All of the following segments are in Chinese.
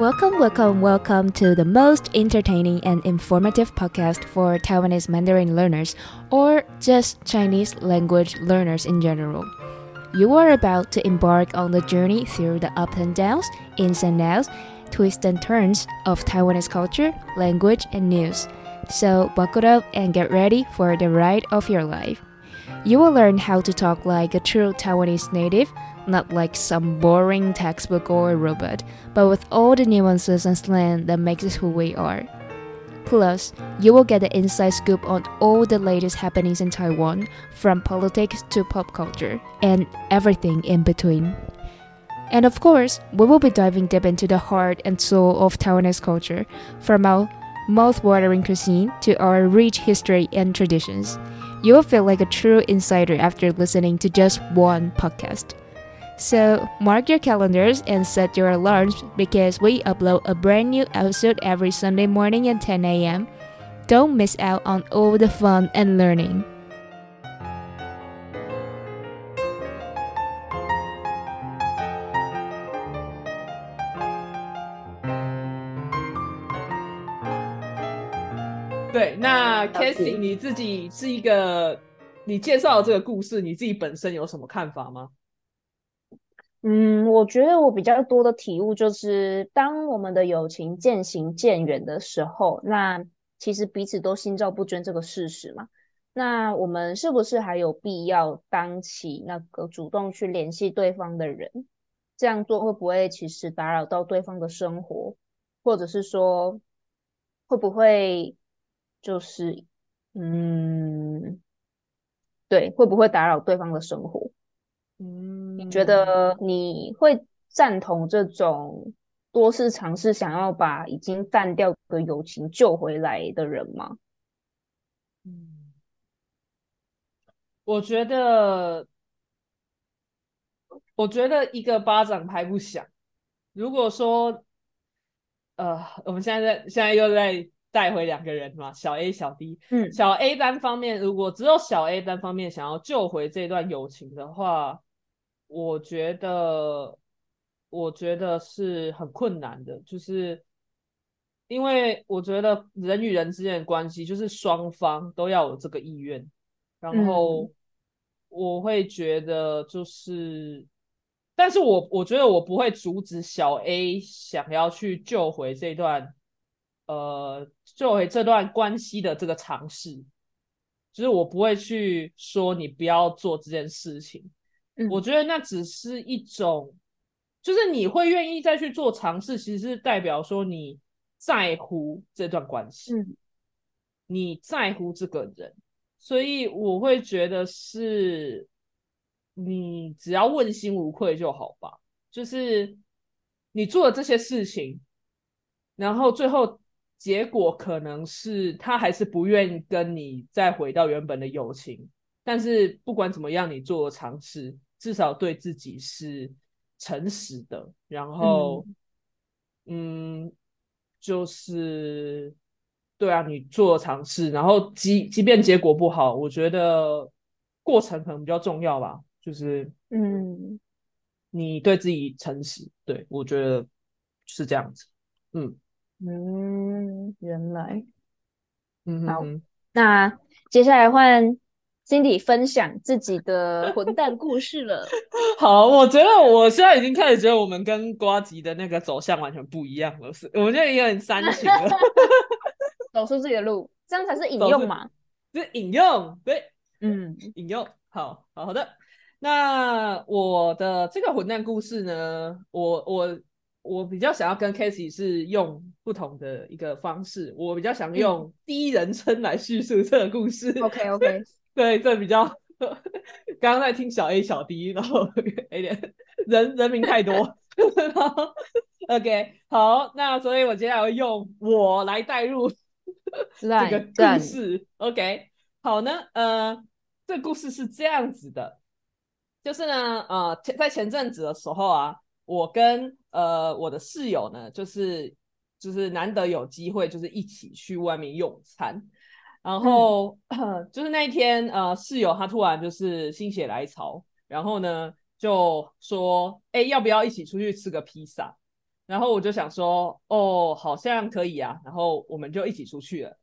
Welcome, welcome, welcome to the most entertaining and informative podcast for Taiwanese Mandarin learners or just Chinese language learners in general. You are about to embark on the journey through the ups and downs, ins and outs, twists and turns of Taiwanese culture, language, and news. So buckle up and get ready for the ride of your life. You will learn how to talk like a true Taiwanese native, not like some boring textbook or robot, but with all the nuances and slang that makes us who we are. Plus, you will get the inside scoop on all the latest happenings in Taiwan, from politics to pop culture, and everything in between. And of course, we will be diving deep into the heart and soul of Taiwanese culture, from our mouth-watering cuisine to our rich history and traditions. You will feel like a true insider after listening to just one podcast. So, mark your calendars and set your alarms because we upload a brand new episode every Sunday morning at 10 a.m. Don't miss out on all the fun and learning. 对，那 Casey 你自己是一个，你介绍这个故事，你自己本身有什么看法吗？ 嗯，我觉得我比较多的体悟就是，当我们的友情渐行渐远的时候，那其实彼此都心照不宣这个事实嘛。那我们是不是还有必要当起那个主动去联系对方的人？这样做会不会其实打扰到对方的生活，或者是说会不会？就是嗯，对，会不会打扰对方的生活？嗯，你觉得你会赞同这种多次尝试想要把已经淡掉的友情救回来的人吗？嗯，我觉得，我觉得一个巴掌拍不响。如果说，呃，我们现在在，现在又在。带回两个人嘛，小 A 小 D。嗯，小 A 单方面，如果只有小 A 单方面想要救回这段友情的话，我觉得，我觉得是很困难的。就是因为我觉得人与人之间的关系，就是双方都要有这个意愿。然后我会觉得，就是，但是我我觉得我不会阻止小 A 想要去救回这段。呃，救回这段关系的这个尝试，就是我不会去说你不要做这件事情。我觉得那只是一种，就是你会愿意再去做尝试，其实是代表说你在乎这段关系，你在乎这个人，所以我会觉得是，你只要问心无愧就好吧。就是你做了这些事情，然后最后。结果可能是他还是不愿意跟你再回到原本的友情，但是不管怎么样，你做了尝试，至少对自己是诚实的。然后，嗯，就是对啊，你做了尝试，然后即即便结果不好，我觉得过程可能比较重要吧。就是嗯，你对自己诚实，对我觉得是这样子，嗯。嗯，原来，嗯，好，那接下来换 Cindy 分享自己的混蛋故事了。好，我觉得我现在已经开始觉得我们跟瓜吉的那个走向完全不一样了，是，我觉得有点煽情了，走出自己的路，这样才是引用嘛？是引用，对，嗯，引用，好，好的。那我的这个混蛋故事呢，我我。我比较想要跟 Casey 是用不同的一个方式，我比较想用第一人称来叙述这个故事。OK OK，对，这比较。刚刚在听小 A 小 D，然后有点人人名太多。OK，好，那所以我接下来会用我来带入这个故事。OK，好呢，呃，这故事是这样子的，就是呢，呃，前在前阵子的时候啊。我跟呃我的室友呢，就是就是难得有机会，就是一起去外面用餐，然后就是那一天呃室友他突然就是心血来潮，然后呢就说哎要不要一起出去吃个披萨？然后我就想说，哦，好像可以啊，然后我们就一起出去了。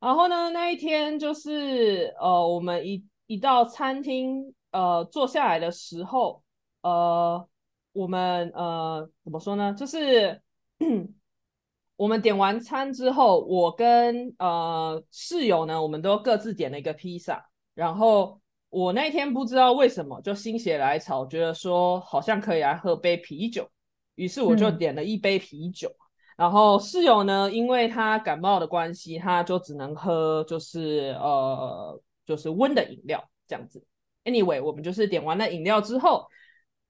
然后呢，那一天就是呃，我们一一到餐厅呃坐下来的时候，呃，我们呃怎么说呢？就是我们点完餐之后，我跟呃室友呢，我们都各自点了一个披萨。然后我那天不知道为什么就心血来潮，觉得说好像可以来喝杯啤酒。于是我就点了一杯啤酒，然后室友呢，因为他感冒的关系，他就只能喝就是呃就是温的饮料这样子。Anyway，我们就是点完了饮料之后，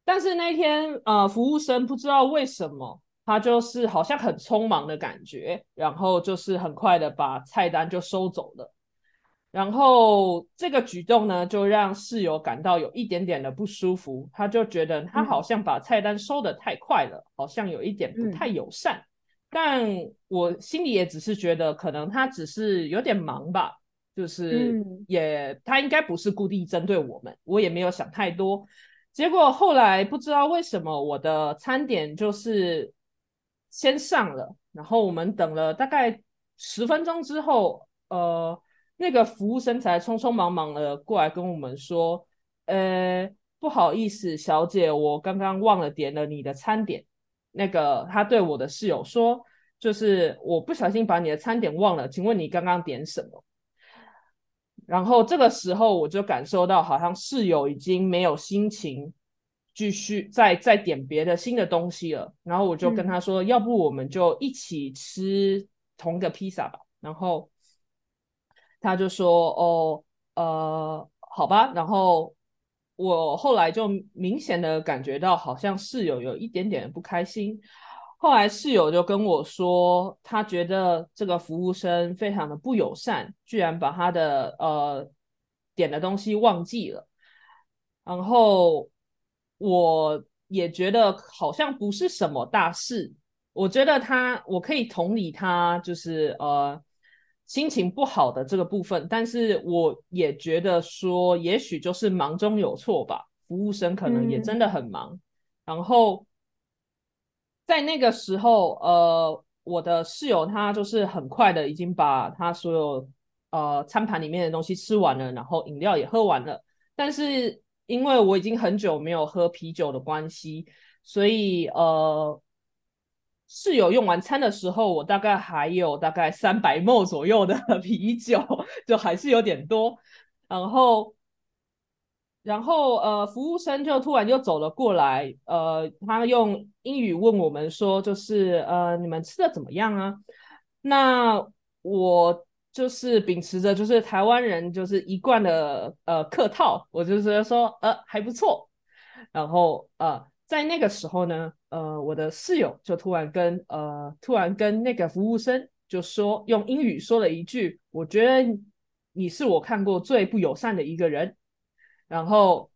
但是那天呃服务生不知道为什么，他就是好像很匆忙的感觉，然后就是很快的把菜单就收走了。然后这个举动呢，就让室友感到有一点点的不舒服。他就觉得他好像把菜单收的太快了，好像有一点不太友善。但我心里也只是觉得，可能他只是有点忙吧，就是也他应该不是故意针对我们。我也没有想太多。结果后来不知道为什么，我的餐点就是先上了，然后我们等了大概十分钟之后，呃。那个服务生才匆匆忙忙的过来跟我们说：“呃，不好意思，小姐，我刚刚忘了点了你的餐点。”那个他对我的室友说：“就是我不小心把你的餐点忘了，请问你刚刚点什么？”然后这个时候我就感受到，好像室友已经没有心情继续再再点别的新的东西了。然后我就跟他说：“要不我们就一起吃同个披萨吧。”然后。他就说：“哦，呃，好吧。”然后我后来就明显的感觉到，好像室友有一点点不开心。后来室友就跟我说，他觉得这个服务生非常的不友善，居然把他的呃点的东西忘记了。然后我也觉得好像不是什么大事。我觉得他，我可以同理他，就是呃。心情不好的这个部分，但是我也觉得说，也许就是忙中有错吧。服务生可能也真的很忙。然后在那个时候，呃，我的室友他就是很快的已经把他所有呃餐盘里面的东西吃完了，然后饮料也喝完了。但是因为我已经很久没有喝啤酒的关系，所以呃。室友用完餐的时候，我大概还有大概三百沫左右的 啤酒，就还是有点多。然后，然后呃，服务生就突然就走了过来，呃，他用英语问我们说，就是呃，你们吃的怎么样啊？那我就是秉持着就是台湾人就是一贯的呃客套，我就觉得说呃还不错。然后呃。在那个时候呢，呃，我的室友就突然跟呃，突然跟那个服务生就说，用英语说了一句：“我觉得你是我看过最不友善的一个人。”然后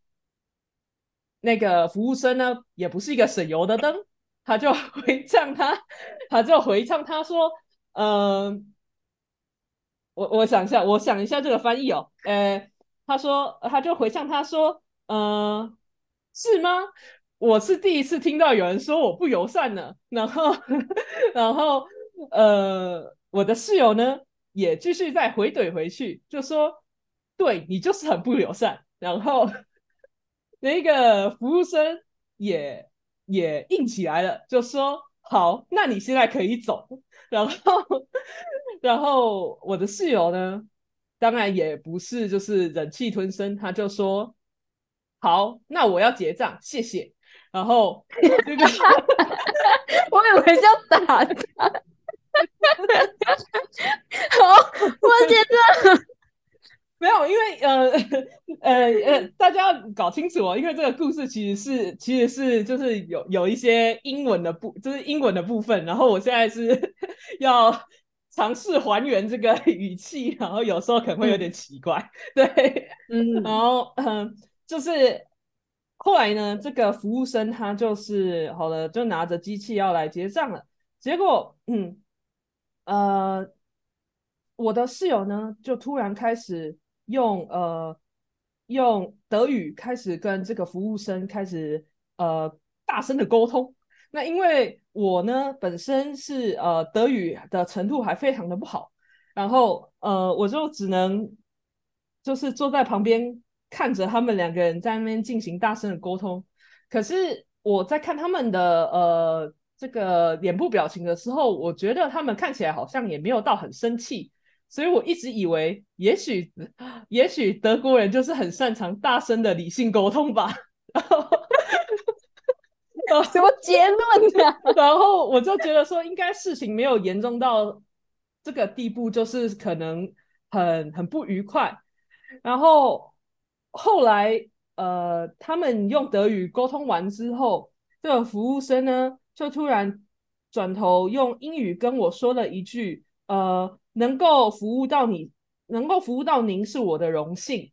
那个服务生呢，也不是一个省油的灯，他就 回唱他，他就回唱他说：“嗯，我我想一下，我想一下这个翻译哦，呃，他说他就回向他说，嗯，是吗？”我是第一次听到有人说我不友善呢，然后，然后，呃，我的室友呢也继续再回怼回去，就说，对你就是很不友善，然后，那个服务生也也硬起来了，就说，好，那你现在可以走，然后，然后我的室友呢，当然也不是就是忍气吞声，他就说，好，那我要结账，谢谢。然后这个，我以为要打他，好，我觉得没有，因为呃 呃呃，大家要搞清楚哦，因为这个故事其实是其实是就是有有一些英文的部，就是英文的部分，然后我现在是 要尝试还原这个语气，然后有时候可能会有点奇怪，对，嗯，然后嗯，就是。后来呢，这个服务生他就是好了，就拿着机器要来结账了。结果，嗯，呃，我的室友呢，就突然开始用呃用德语开始跟这个服务生开始呃大声的沟通。那因为我呢本身是呃德语的程度还非常的不好，然后呃我就只能就是坐在旁边看着他们两个人在那边进行大声的沟通。可是我在看他们的呃这个脸部表情的时候，我觉得他们看起来好像也没有到很生气，所以我一直以为也许也许德国人就是很擅长大声的理性沟通吧。然后。什么结论呢？然后我就觉得说，应该事情没有严重到这个地步，就是可能很很不愉快。然后后来，呃，他们用德语沟通完之后，这个服务生呢，就突然转头用英语跟我说了一句：“呃，能够服务到你，能够服务到您是我的荣幸。”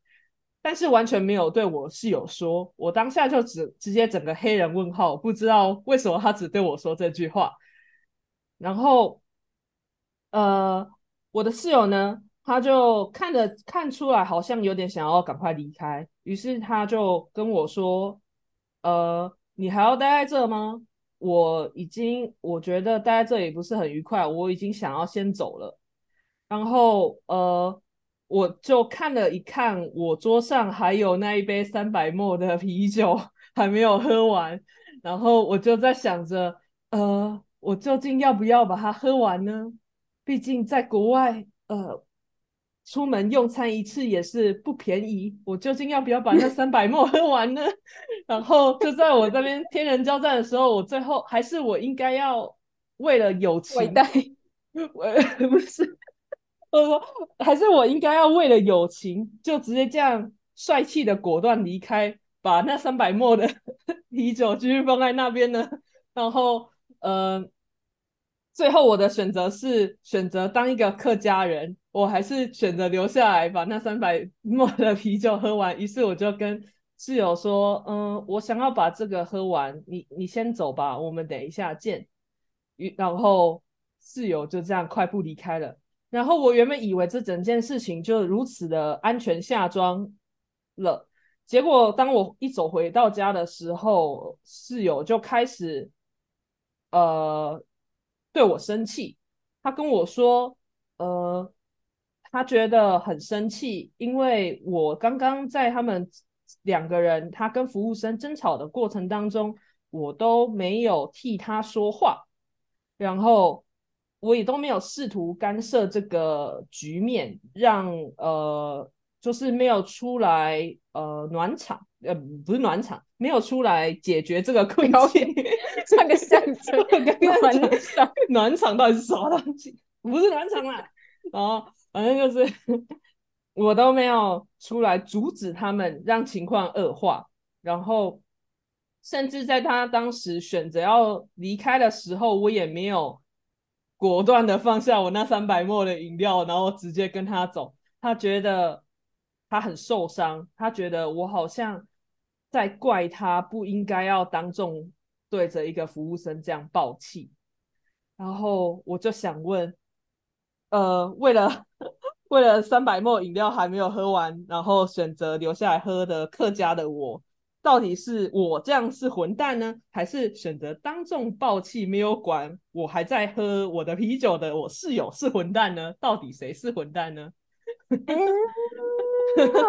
但是完全没有对我室友说，我当下就直直接整个黑人问号，不知道为什么他只对我说这句话。然后，呃，我的室友呢，他就看着看出来好像有点想要赶快离开，于是他就跟我说：“呃，你还要待在这吗？我已经我觉得待在这里不是很愉快，我已经想要先走了。”然后，呃。我就看了一看，我桌上还有那一杯三百沫的啤酒还没有喝完，然后我就在想着，呃，我究竟要不要把它喝完呢？毕竟在国外，呃，出门用餐一次也是不便宜，我究竟要不要把那三百沫喝完呢？然后就在我这边天人交战的时候，我最后还是我应该要为了友情，我 不是。我说，还是我应该要为了友情，就直接这样帅气的果断离开，把那三百沫的 啤酒继续放在那边呢？然后，呃，最后我的选择是选择当一个客家人，我还是选择留下来把那三百沫的啤酒喝完。于是我就跟室友说：“嗯，我想要把这个喝完，你你先走吧，我们等一下见。”然后室友就这样快步离开了。然后我原本以为这整件事情就如此的安全下装了，结果当我一走回到家的时候，室友就开始呃对我生气。他跟我说，呃，他觉得很生气，因为我刚刚在他们两个人他跟服务生争吵的过程当中，我都没有替他说话，然后。我也都没有试图干涉这个局面，让呃，就是没有出来呃暖场，呃不是暖场，没有出来解决这个困境，唱个相声，暖场，暖场到底是什么东西？不是暖场啦，然后反正就是 我都没有出来阻止他们，让情况恶化，然后甚至在他当时选择要离开的时候，我也没有。果断的放下我那三百沫的饮料，然后直接跟他走。他觉得他很受伤，他觉得我好像在怪他不应该要当众对着一个服务生这样爆气。然后我就想问，呃，为了 为了三百沫饮料还没有喝完，然后选择留下来喝的客家的我。到底是我这样是混蛋呢，还是选择当众爆气没有管我还在喝我的啤酒的我室友是混蛋呢？到底谁是混蛋呢？好难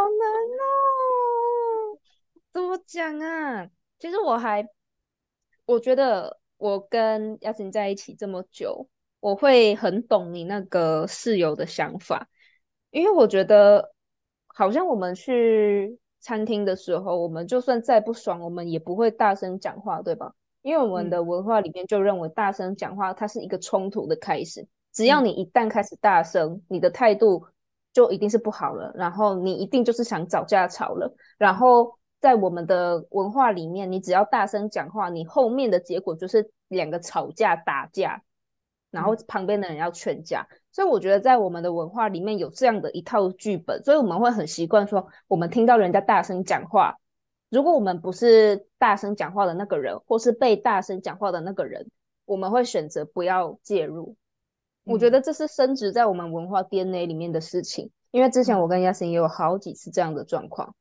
哦，怎么讲啊？其实我还，我觉得我跟亚琴在一起这么久，我会很懂你那个室友的想法，因为我觉得好像我们去。餐厅的时候，我们就算再不爽，我们也不会大声讲话，对吧？因为我们的文化里面就认为大声讲话它是一个冲突的开始。只要你一旦开始大声，你的态度就一定是不好了，然后你一定就是想找架吵了。然后在我们的文化里面，你只要大声讲话，你后面的结果就是两个吵架打架，然后旁边的人要劝架。所以我觉得在我们的文化里面有这样的一套剧本，所以我们会很习惯说，我们听到人家大声讲话，如果我们不是大声讲话的那个人，或是被大声讲话的那个人，我们会选择不要介入。我觉得这是升值在我们文化 DNA 里面的事情。因为之前我跟亚欣也有好几次这样的状况，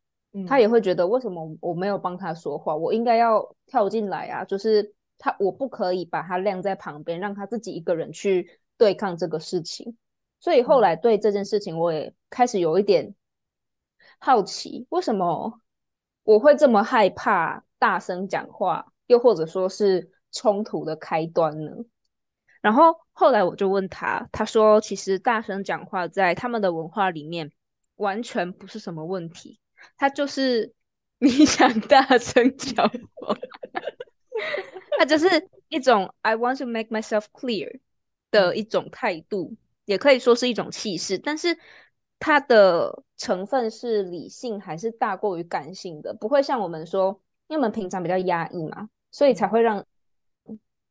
他也会觉得为什么我没有帮他说话，我应该要跳进来啊，就是他我不可以把他晾在旁边，让他自己一个人去对抗这个事情。所以后来对这件事情，我也开始有一点好奇，为什么我会这么害怕大声讲话，又或者说是冲突的开端呢？然后后来我就问他，他说其实大声讲话在他们的文化里面完全不是什么问题，他就是 你想大声讲话，他就是一种 I want to make myself clear 的一种态度。也可以说是一种气势，但是它的成分是理性还是大过于感性的？不会像我们说，因为我们平常比较压抑嘛，所以才会让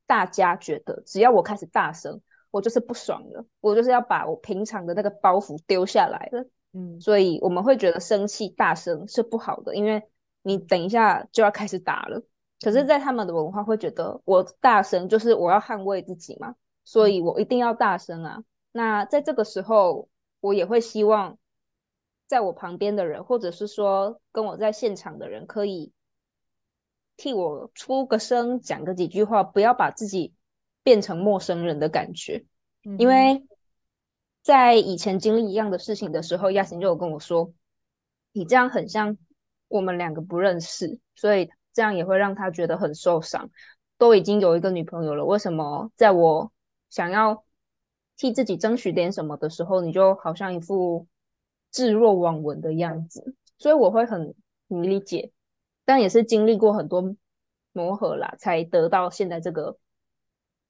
大家觉得，只要我开始大声，我就是不爽了，我就是要把我平常的那个包袱丢下来了。嗯，所以我们会觉得生气大声是不好的，因为你等一下就要开始打了。可是，在他们的文化会觉得，我大声就是我要捍卫自己嘛，所以我一定要大声啊。那在这个时候，我也会希望，在我旁边的人，或者是说跟我在现场的人，可以替我出个声，讲个几句话，不要把自己变成陌生人的感觉。因为在以前经历一样的事情的时候，亚琴就有跟我说：“你这样很像我们两个不认识，所以这样也会让他觉得很受伤。都已经有一个女朋友了，为什么在我想要？”替自己争取点什么的时候，你就好像一副置若罔闻的样子，所以我会很理解，但也是经历过很多磨合啦，才得到现在这个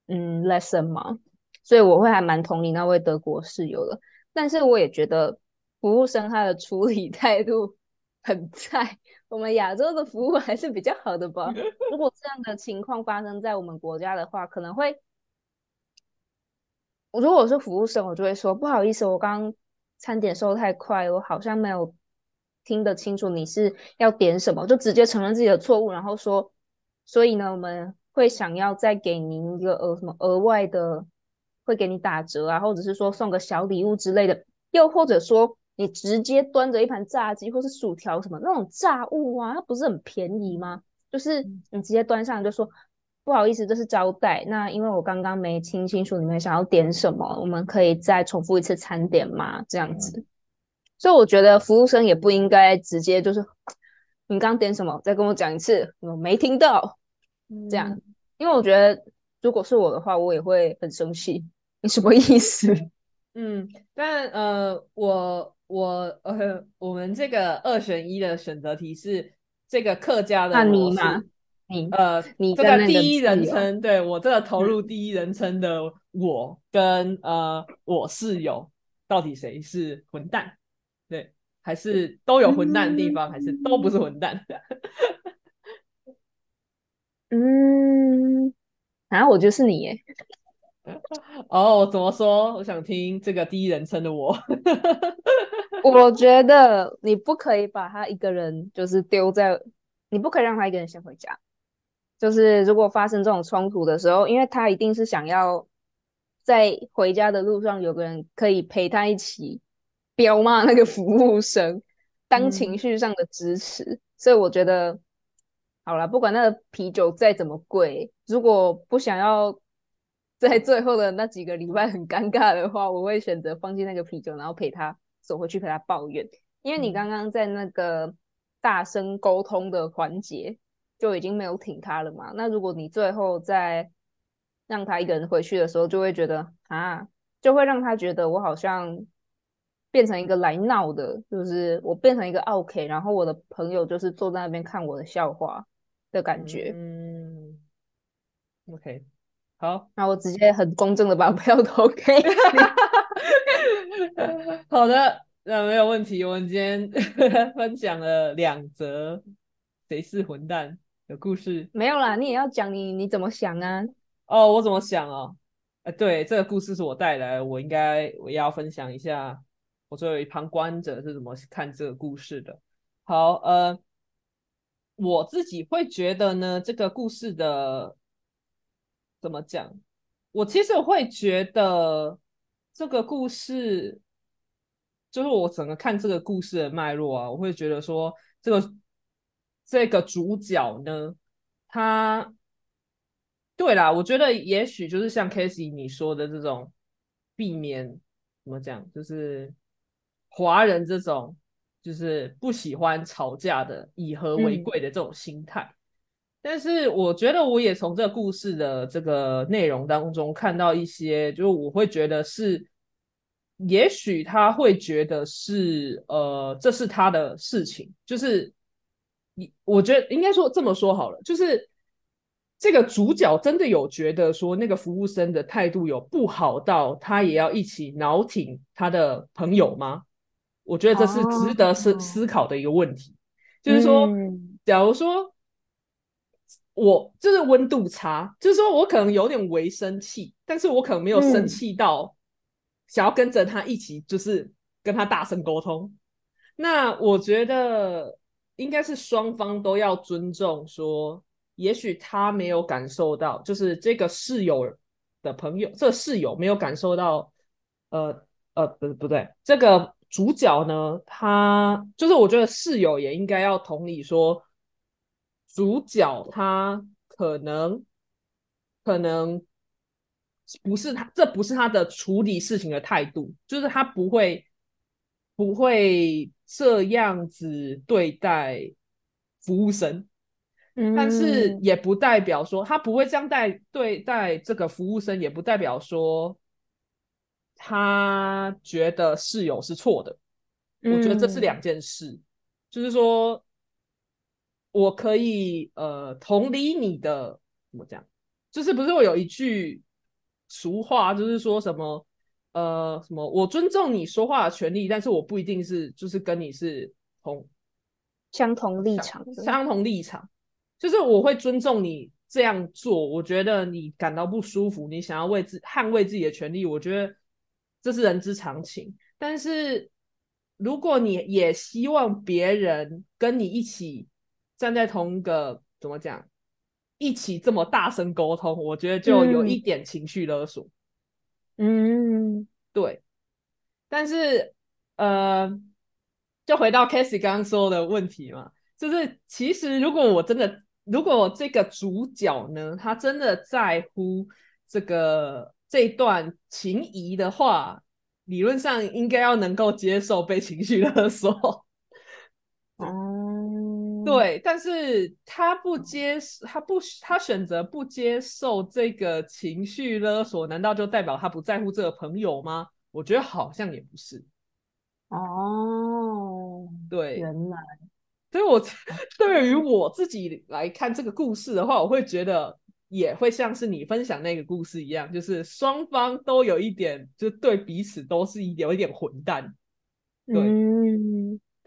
嗯 lesson 嘛，所以我会还蛮同理那位德国室友的，但是我也觉得服务生他的处理态度很菜，我们亚洲的服务还是比较好的吧。如果这样的情况发生在我们国家的话，可能会。我如果是服务生，我就会说不好意思，我刚餐点收太快，我好像没有听得清楚你是要点什么，就直接承认自己的错误，然后说，所以呢，我们会想要再给您一个额什么额外的，会给你打折啊，或者是说送个小礼物之类的，又或者说你直接端着一盘炸鸡或是薯条什么那种炸物啊，它不是很便宜吗？就是你直接端上就说。不好意思，这是招待。那因为我刚刚没听清楚你们想要点什么，我们可以再重复一次餐点吗？这样子。所以我觉得服务生也不应该直接就是你刚点什么，再跟我讲一次，我没听到。这样，因为我觉得如果是我的话，我也会很生气。你什么意思？嗯，但呃，我我呃，我们这个二选一的选择题是这个客家的模式。你呃，你这个第一人称，对我这个投入第一人称的我跟呃我室友，到底谁是混蛋？对，还是都有混蛋的地方，还是都不是混蛋？嗯，啊，我就是你耶。哦，怎么说？我想听这个第一人称的我。我觉得你不可以把他一个人就是丢在，你不可以让他一个人先回家。就是如果发生这种冲突的时候，因为他一定是想要在回家的路上有个人可以陪他一起彪骂那个服务生，当情绪上的支持。所以我觉得，好了，不管那个啤酒再怎么贵，如果不想要在最后的那几个礼拜很尴尬的话，我会选择放弃那个啤酒，然后陪他走回去陪他抱怨。因为你刚刚在那个大声沟通的环节。就已经没有挺他了嘛？那如果你最后再让他一个人回去的时候，就会觉得啊，就会让他觉得我好像变成一个来闹的，就是我变成一个 OK，然后我的朋友就是坐在那边看我的笑话的感觉。嗯，OK，好，那我直接很公正的把票投给你。好的，那没有问题。我们今天 分享了两则谁是混蛋。的故事没有啦，你也要讲你你怎么想啊？哦，我怎么想哦？哎，对，这个故事是我带来，我应该我也要分享一下，我作为旁观者是怎么看这个故事的。好，呃，我自己会觉得呢，这个故事的怎么讲？我其实会觉得这个故事，就是我整个看这个故事的脉络啊，我会觉得说这个。这个主角呢，他对啦，我觉得也许就是像 k a s e y 你说的这种避免怎么讲，就是华人这种就是不喜欢吵架的以和为贵的这种心态。但是我觉得我也从这个故事的这个内容当中看到一些，就是我会觉得是，也许他会觉得是呃，这是他的事情，就是你我觉得应该说这么说好了，就是。这个主角真的有觉得说那个服务生的态度有不好到他也要一起挠挺他的朋友吗？我觉得这是值得思思考的一个问题。就是说，假如说我就是温度差，就是说我可能有点微生气，但是我可能没有生气到想要跟着他一起，就是跟他大声沟通。那我觉得应该是双方都要尊重说。也许他没有感受到，就是这个室友的朋友，这室友没有感受到，呃呃，不不对，这个主角呢，他就是我觉得室友也应该要同理说，主角他可能可能不是他，这不是他的处理事情的态度，就是他不会不会这样子对待服务生。但是也不代表说他不会这样待对待这个服务生，也不代表说他觉得室友是错的。我觉得这是两件事，就是说我可以呃同理你的怎么讲，就是不是我有一句俗话，就是说什么呃什么我尊重你说话的权利，但是我不一定是就是跟你是同相同立场，相同立场。就是我会尊重你这样做，我觉得你感到不舒服，你想要为自捍卫自己的权利，我觉得这是人之常情。但是如果你也希望别人跟你一起站在同一个怎么讲，一起这么大声沟通，我觉得就有一点情绪勒索。嗯，对。但是呃，就回到 k a s e y 刚刚说的问题嘛，就是其实如果我真的。如果这个主角呢，他真的在乎这个这段情谊的话，理论上应该要能够接受被情绪勒索。哦，对，但是他不接，他不，他选择不接受这个情绪勒索，难道就代表他不在乎这个朋友吗？我觉得好像也不是。哦，对，原来。所以，我对于我自己来看这个故事的话，我会觉得也会像是你分享那个故事一样，就是双方都有一点，就对彼此都是有一点混蛋。对，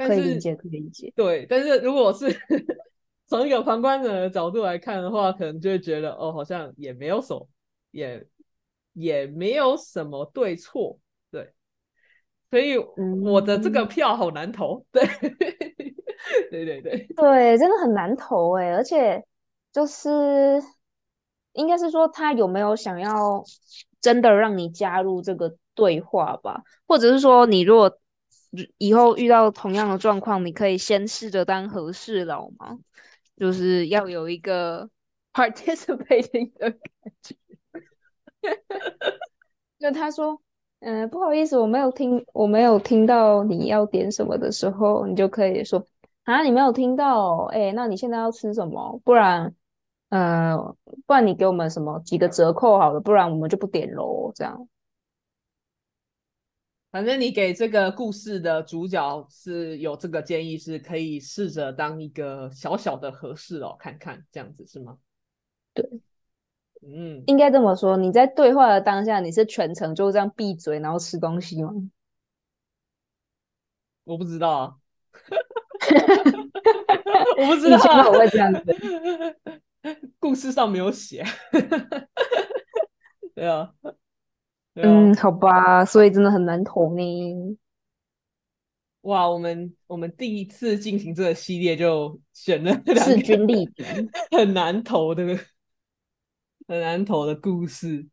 可以理解，可以理解。对，但是如果是 从一个旁观者的角度来看的话，可能就会觉得哦，好像也没有什么，也也没有什么对错。对，所以我的这个票好难投。对。对对对对，真的很难投哎，而且就是应该是说他有没有想要真的让你加入这个对话吧，或者是说你如果以后遇到同样的状况，你可以先试着当和事佬吗？就是要有一个 participating 的感觉。就他说。嗯，不好意思，我没有听，我没有听到你要点什么的时候，你就可以说啊，你没有听到，哎，那你现在要吃什么？不然，呃，不然你给我们什么几个折扣好了，不然我们就不点喽。这样，反正你给这个故事的主角是有这个建议，是可以试着当一个小小的合适哦，看看这样子是吗？对。嗯，应该这么说。你在对话的当下，你是全程就这样闭嘴，然后吃东西吗？我不知道啊 我不知道。我会这样子，故事上没有写。对啊，嗯，好吧，所以真的很难投呢。哇，我们我们第一次进行这个系列就选了势均力敌，很难投的。很难投的故事，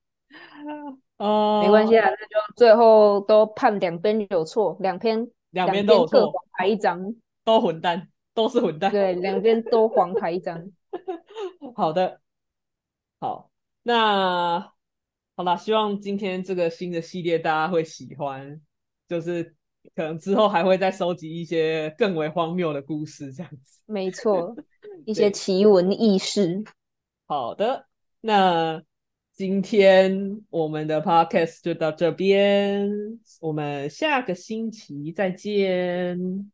哦，没关系啊，那就最后都判两边有错，两边两边都有错，黄牌一张，都混蛋，都是混蛋，对，两边都黄牌一张。好的，好，那好啦，希望今天这个新的系列大家会喜欢，就是可能之后还会再收集一些更为荒谬的故事，这样子。没错，一些奇闻异事。好的，那今天我们的 podcast 就到这边，我们下个星期再见，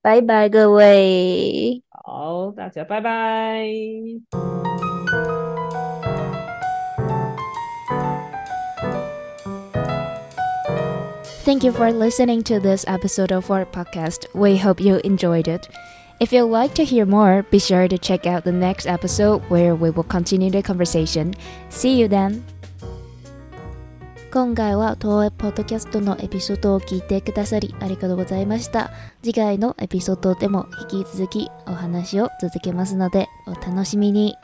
拜拜，各位。好，大家拜拜。Thank you for listening to this episode of our podcast. We hope you enjoyed it. If you'd like to hear more, be sure to check out the next episode where we will continue the conversation. See you then! 今回は東映ポッドキャストのエピソードを聞いてくださりありがとうございました。次回のエピソードでも引き続きお話を続けますのでお楽しみに。